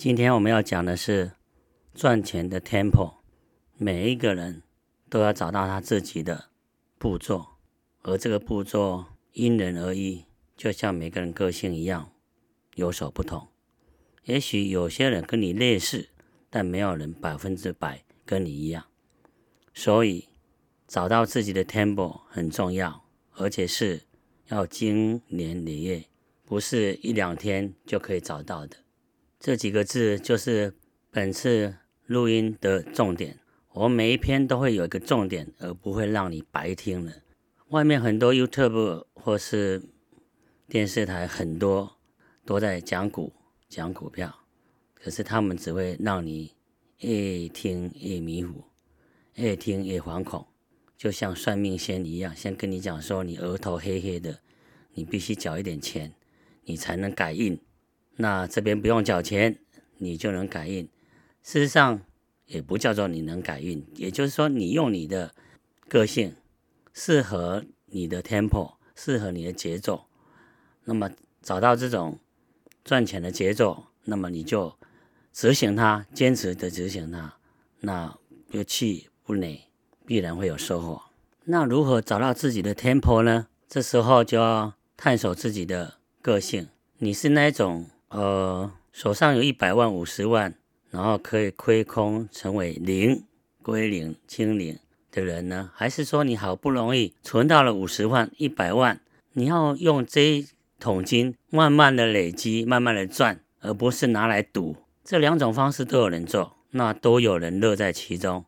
今天我们要讲的是赚钱的 tempo，每一个人都要找到他自己的步骤，而这个步骤因人而异，就像每个人个性一样有所不同。也许有些人跟你类似，但没有人百分之百跟你一样，所以找到自己的 tempo 很重要，而且是要经年累月，不是一两天就可以找到的。这几个字就是本次录音的重点。我每一篇都会有一个重点，而不会让你白听了。外面很多 YouTube 或是电视台很多都在讲股、讲股票，可是他们只会让你越听越迷糊，越听越惶恐，就像算命仙一样，先跟你讲说你额头黑黑的，你必须缴一点钱，你才能改运。那这边不用缴钱，你就能改运。事实上，也不叫做你能改运，也就是说，你用你的个性，适合你的 tempo，适合你的节奏，那么找到这种赚钱的节奏，那么你就执行它，坚持的执行它，那不气不馁，必然会有收获。那如何找到自己的 tempo 呢？这时候就要探索自己的个性，你是那种。呃，手上有一百万、五十万，然后可以亏空成为零、归零、清零的人呢？还是说你好不容易存到了五十万、一百万，你要用这一桶金慢慢的累积、慢慢的赚，而不是拿来赌？这两种方式都有人做，那都有人乐在其中。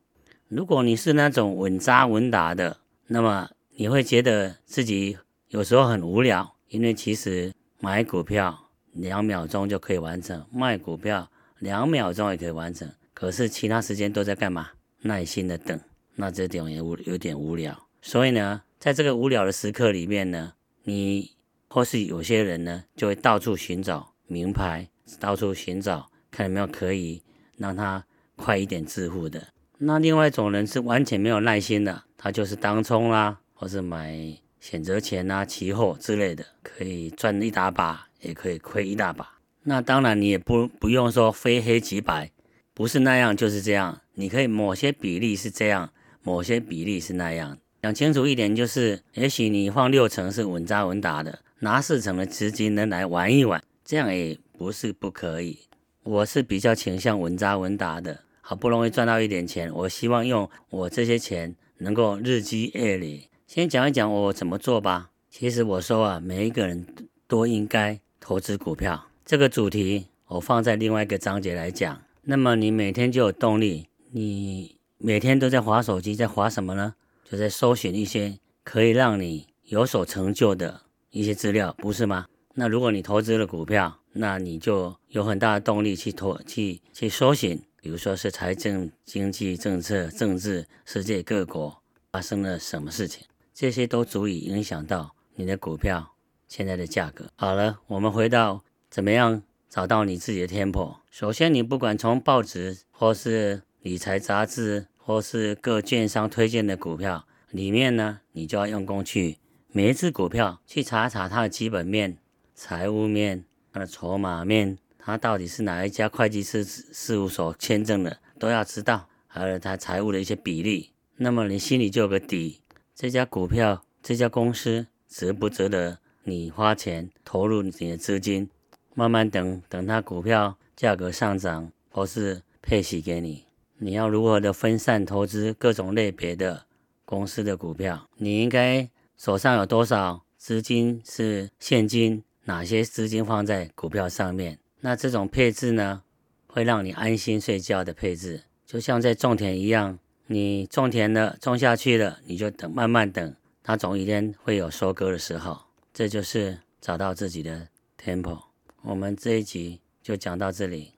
如果你是那种稳扎稳打的，那么你会觉得自己有时候很无聊，因为其实买股票。两秒钟就可以完成卖股票，两秒钟也可以完成。可是其他时间都在干嘛？耐心的等，那这点也无有点无聊。所以呢，在这个无聊的时刻里面呢，你或是有些人呢，就会到处寻找名牌，到处寻找看有没有可以让他快一点致富的。那另外一种人是完全没有耐心的，他就是当冲啦，或是买选择权啊、期货之类的，可以赚一大把。也可以亏一大把，那当然你也不不用说非黑即白，不是那样就是这样。你可以某些比例是这样，某些比例是那样。讲清楚一点就是，也许你放六成是稳扎稳打的，拿四成的资金能来玩一玩，这样也不是不可以。我是比较倾向稳扎稳打的，好不容易赚到一点钱，我希望用我这些钱能够日积月累。先讲一讲我怎么做吧。其实我说啊，每一个人都应该。投资股票这个主题，我放在另外一个章节来讲。那么你每天就有动力，你每天都在划手机，在划什么呢？就在搜寻一些可以让你有所成就的一些资料，不是吗？那如果你投资了股票，那你就有很大的动力去投去去搜寻，比如说是财政、经济政策、政治、世界各国发生了什么事情，这些都足以影响到你的股票。现在的价格好了，我们回到怎么样找到你自己的 tempo。首先，你不管从报纸或是理财杂志，或是各券商推荐的股票里面呢，你就要用功去每一只股票去查查它的基本面、财务面、它的筹码面，它到底是哪一家会计师事务所签证的，都要知道，还有它财务的一些比例。那么你心里就有个底，这家股票、这家公司值不值得？你花钱投入你的资金，慢慢等等它股票价格上涨，或是配息给你。你要如何的分散投资各种类别的公司的股票？你应该手上有多少资金是现金？哪些资金放在股票上面？那这种配置呢，会让你安心睡觉的配置，就像在种田一样，你种田的，种下去了，你就等，慢慢等，它总一天会有收割的时候。这就是找到自己的 temple。我们这一集就讲到这里。